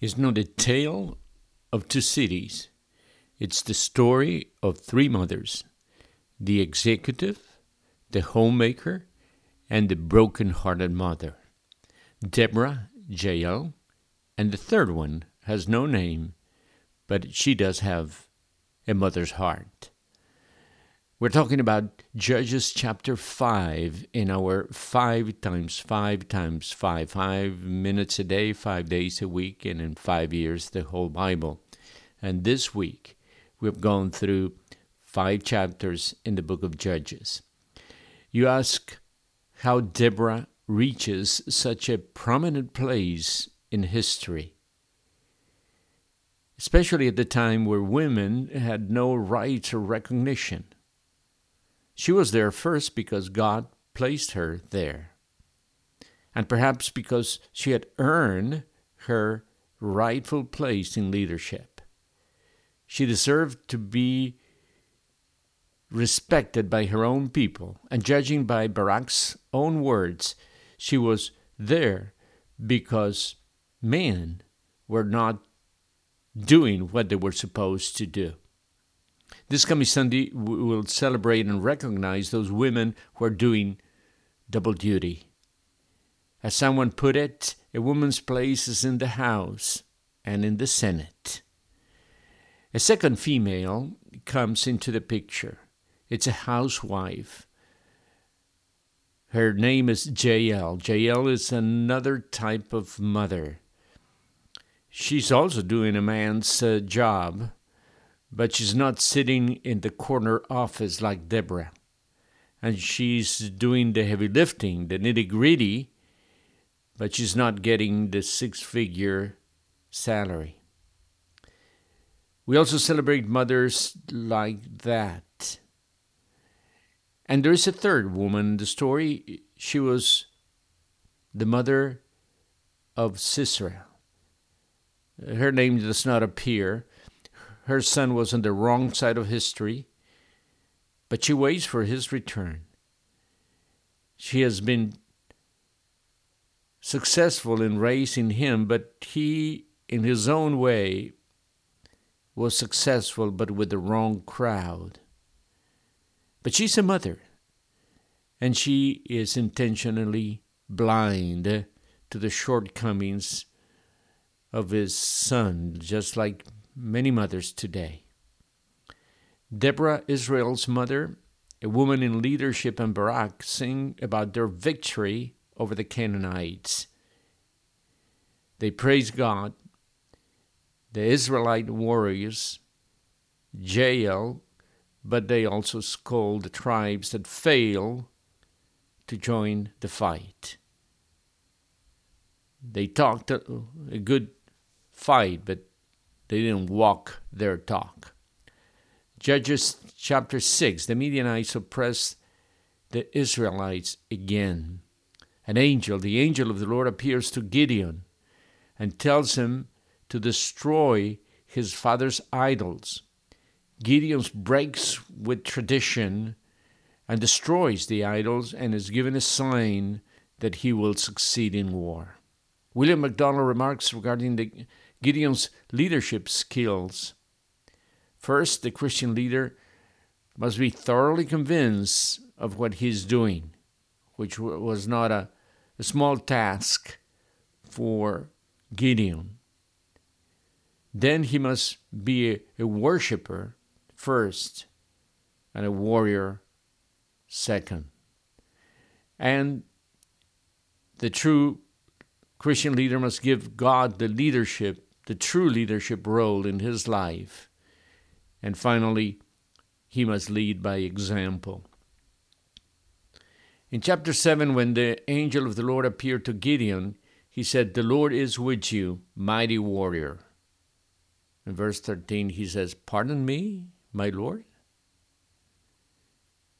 is not a tale of two cities. It's the story of three mothers the executive, the homemaker, and the broken hearted mother. Deborah, Jael, and the third one has no name, but she does have a mother's heart. We're talking about Judges chapter 5 in our 5 times 5 times 5, 5 minutes a day, 5 days a week, and in 5 years, the whole Bible. And this week, we've gone through 5 chapters in the book of Judges. You ask how Deborah reaches such a prominent place in history especially at the time where women had no rights or recognition. She was there first because God placed her there, and perhaps because she had earned her rightful place in leadership. She deserved to be respected by her own people, and judging by Barak's own words, she was there because men were not doing what they were supposed to do. This coming Sunday, we will celebrate and recognize those women who are doing double duty. As someone put it, a woman's place is in the house and in the Senate. A second female comes into the picture. It's a housewife. Her name is Jael. Jael is another type of mother. She's also doing a man's uh, job but she's not sitting in the corner office like Deborah. And she's doing the heavy lifting, the nitty gritty, but she's not getting the six figure salary. We also celebrate mothers like that. And there is a third woman in the story. She was the mother of Sisera. Her name does not appear, her son was on the wrong side of history, but she waits for his return. She has been successful in raising him, but he, in his own way, was successful, but with the wrong crowd. But she's a mother, and she is intentionally blind to the shortcomings of his son, just like many mothers today. Deborah, Israel's mother, a woman in leadership, and Barak sing about their victory over the Canaanites. They praise God. The Israelite warriors, Jael, but they also scold the tribes that fail to join the fight. They talked a good fight, but they didn't walk their talk. Judges chapter 6 the Midianites oppressed the Israelites again. An angel, the angel of the Lord, appears to Gideon and tells him to destroy his father's idols. Gideon breaks with tradition and destroys the idols and is given a sign that he will succeed in war. William MacDonald remarks regarding the Gideon's leadership skills. First, the Christian leader must be thoroughly convinced of what he's doing, which was not a, a small task for Gideon. Then he must be a, a worshiper first and a warrior second. And the true Christian leader must give God the leadership the true leadership role in his life. And finally, he must lead by example. In chapter 7, when the angel of the Lord appeared to Gideon, he said, The Lord is with you, mighty warrior. In verse 13, he says, Pardon me, my Lord?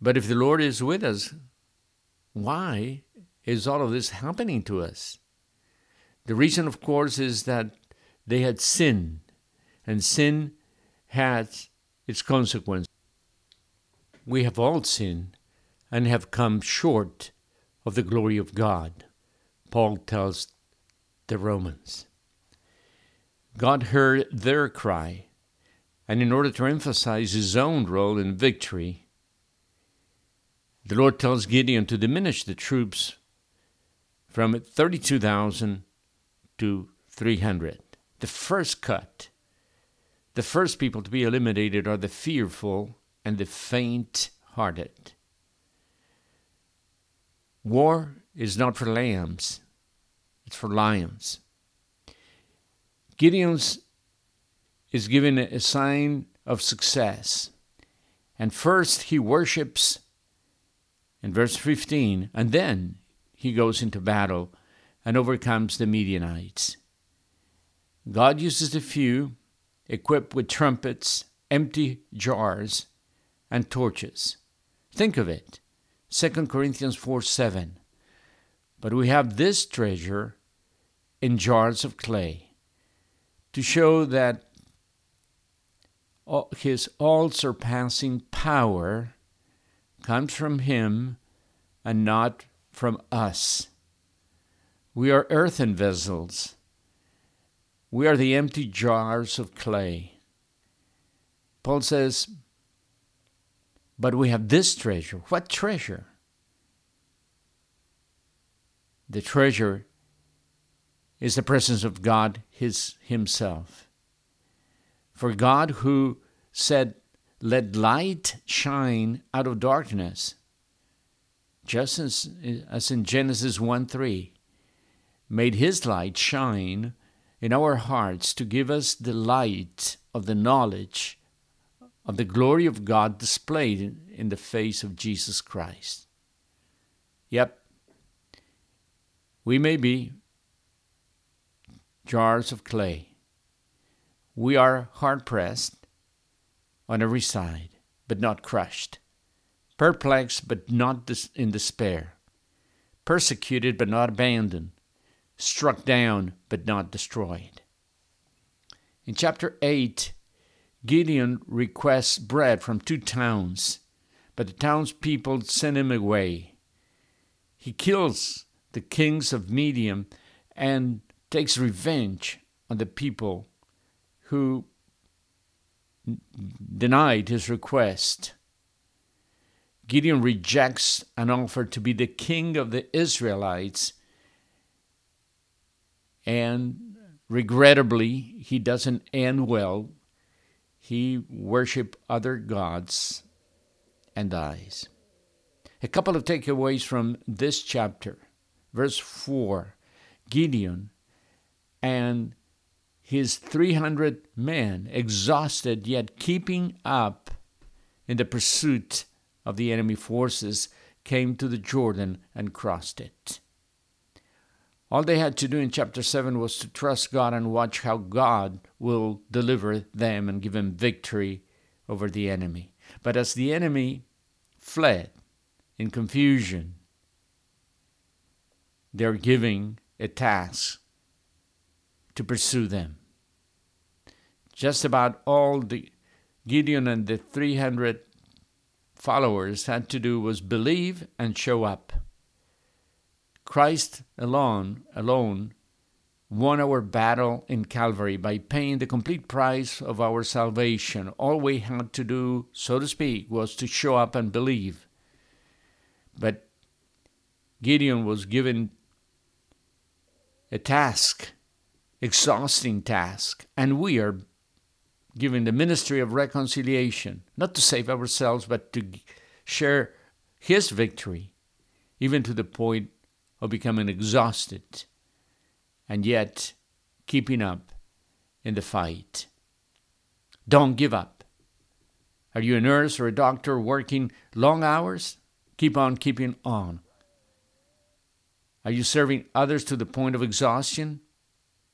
But if the Lord is with us, why is all of this happening to us? The reason, of course, is that they had sinned, and sin has its consequence. We have all sinned and have come short of the glory of God, Paul tells the Romans. God heard their cry, and in order to emphasize his own role in victory, the Lord tells Gideon to diminish the troops from 32,000 to 300. The first cut, the first people to be eliminated are the fearful and the faint hearted. War is not for lambs, it's for lions. Gideon's is given a sign of success. And first he worships in verse 15, and then he goes into battle and overcomes the Midianites. God uses the few equipped with trumpets, empty jars, and torches. Think of it 2 Corinthians 4 7. But we have this treasure in jars of clay to show that his all surpassing power comes from him and not from us. We are earthen vessels. We are the empty jars of clay. Paul says, but we have this treasure. What treasure? The treasure is the presence of God his, Himself. For God, who said, Let light shine out of darkness, just as, as in Genesis 1 3, made His light shine in our hearts to give us the light of the knowledge of the glory of God displayed in, the face of Jesus Christ. Yep, we may be jars of clay. We are hard pressed on every side, but not crushed, perplexed, but not in despair, persecuted, but not abandoned, struck down, but not destroyed. In chapter 8, Gideon requests bread from two towns, but the townspeople send him away. He kills the kings of Midian and takes revenge on the people who denied his request. Gideon rejects an offer to be the king of the Israelites, and regrettably, he doesn't end well. He worship other gods and dies. A couple of takeaways from this chapter. Verse 4 Gideon and his 300 men, exhausted yet keeping up in the pursuit of the enemy forces, came to the Jordan and crossed it. All they had to do in chapter 7 was to trust God and watch how God will deliver them and give them victory over the enemy. But as the enemy fled in confusion, they're giving a task to pursue them. Just about all the Gideon and the 300 followers had to do was believe and show up. Christ alone, alone, won our battle in Calvary by paying the complete price of our salvation. All we had to do, so to speak, was to show up and believe. But Gideon was given a task exhausting task, and we are given the ministry of reconciliation, not to save ourselves, but to share His victory, even to the point of becoming exhausted, and yet keeping up in the fight. Don't give up. Are you a nurse or a doctor working long hours? Keep on keeping on. Are you serving others to the point of exhaustion?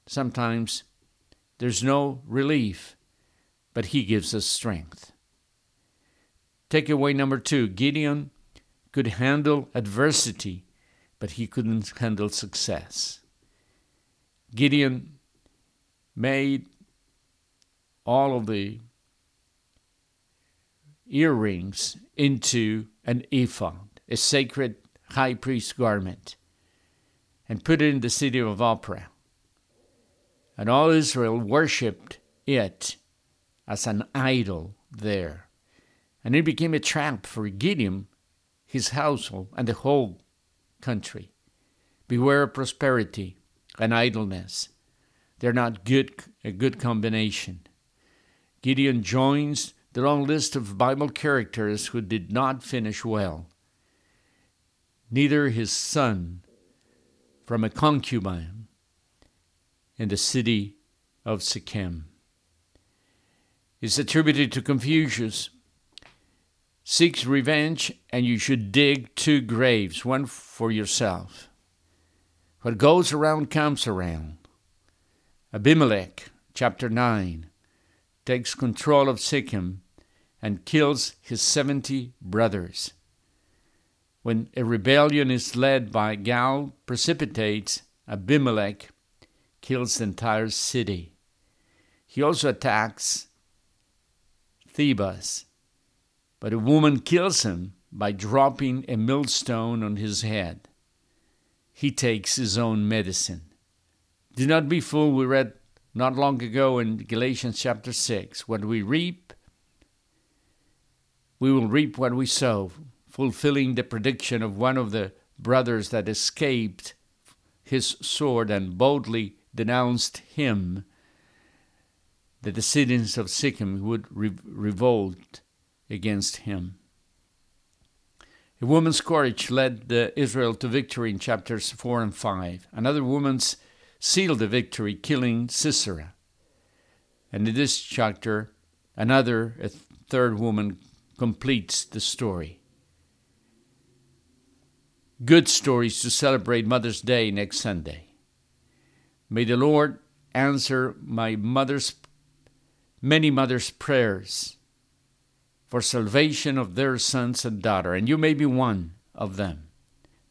Sometimes there's no relief, but He gives us strength. Takeaway number two Gideon could handle adversity, but he couldn't handle success. Gideon made all of the earrings into an ephod, a sacred high priest garment, and put it in the city of Ophrah And all Israel worshipped it as an idol there. And it became a trap for Gideon, his household, and the whole country. Beware of prosperity and idleness. They're not good a good combination. Gideon joins the long list of Bible characters who did not finish well. Neither his son from a concubine in the city of Shechem. Is attributed to Confucius. Seeks revenge, and you should dig two graves, one for yourself. What goes around comes around. Abimelech, chapter 9, takes control of Shechem and kills his 70 brothers. When a rebellion is led by Gaal, precipitates Abimelech, kills the entire city. He also attacks Thebez, but a woman kills him by dropping a millstone on his head. He takes his own medicine. Do not be fooled. We read not long ago in Galatians chapter 6 what we reap, we will reap what we sow, fulfilling the prediction of one of the brothers that escaped his sword and boldly denounced him. That The descendants of Shechem would re- revolt against him. A woman's courage led Israel to victory in chapters 4 and 5. Another woman's sealed the victory, killing Sisera. And in this chapter, another, a third woman, completes the story. Good stories to celebrate Mother's Day next Sunday. May the Lord answer my mother's, many mothers' prayers for salvation of their sons and daughter, and you may be one of them,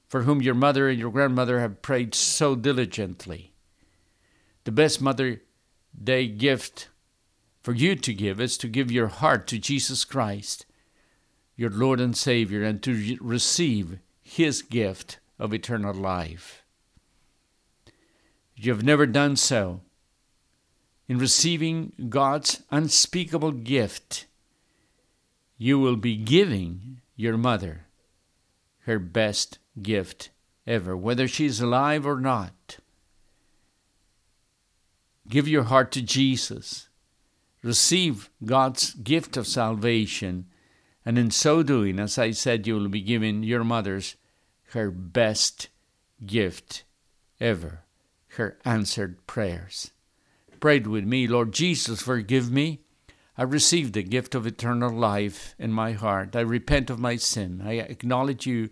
for whom your mother and your grandmother have prayed so diligently. The best Mother Day gift for you to give is to give your heart to Jesus Christ, your Lord and Savior, and to receive His gift of eternal life. If you have never done so, in receiving God's unspeakable gift, you will be giving your mother her best gift ever, whether she's alive or not. Give your heart to Jesus. Receive God's gift of salvation. And in so doing, as I said, you will be giving your mother's her best gift ever, her answered prayers. Prayed with me, Lord Jesus, forgive me. I receive the gift of eternal life in my heart. I repent of my sin. I acknowledge you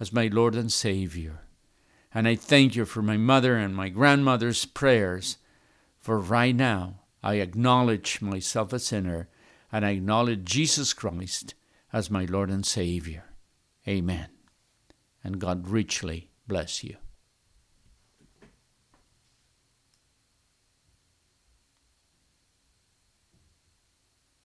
as my Lord and Savior. And I thank you for my mother and my grandmother's prayers for right now, I acknowledge myself a sinner and I acknowledge Jesus Christ as my Lord and Savior. Amen. And God richly bless you.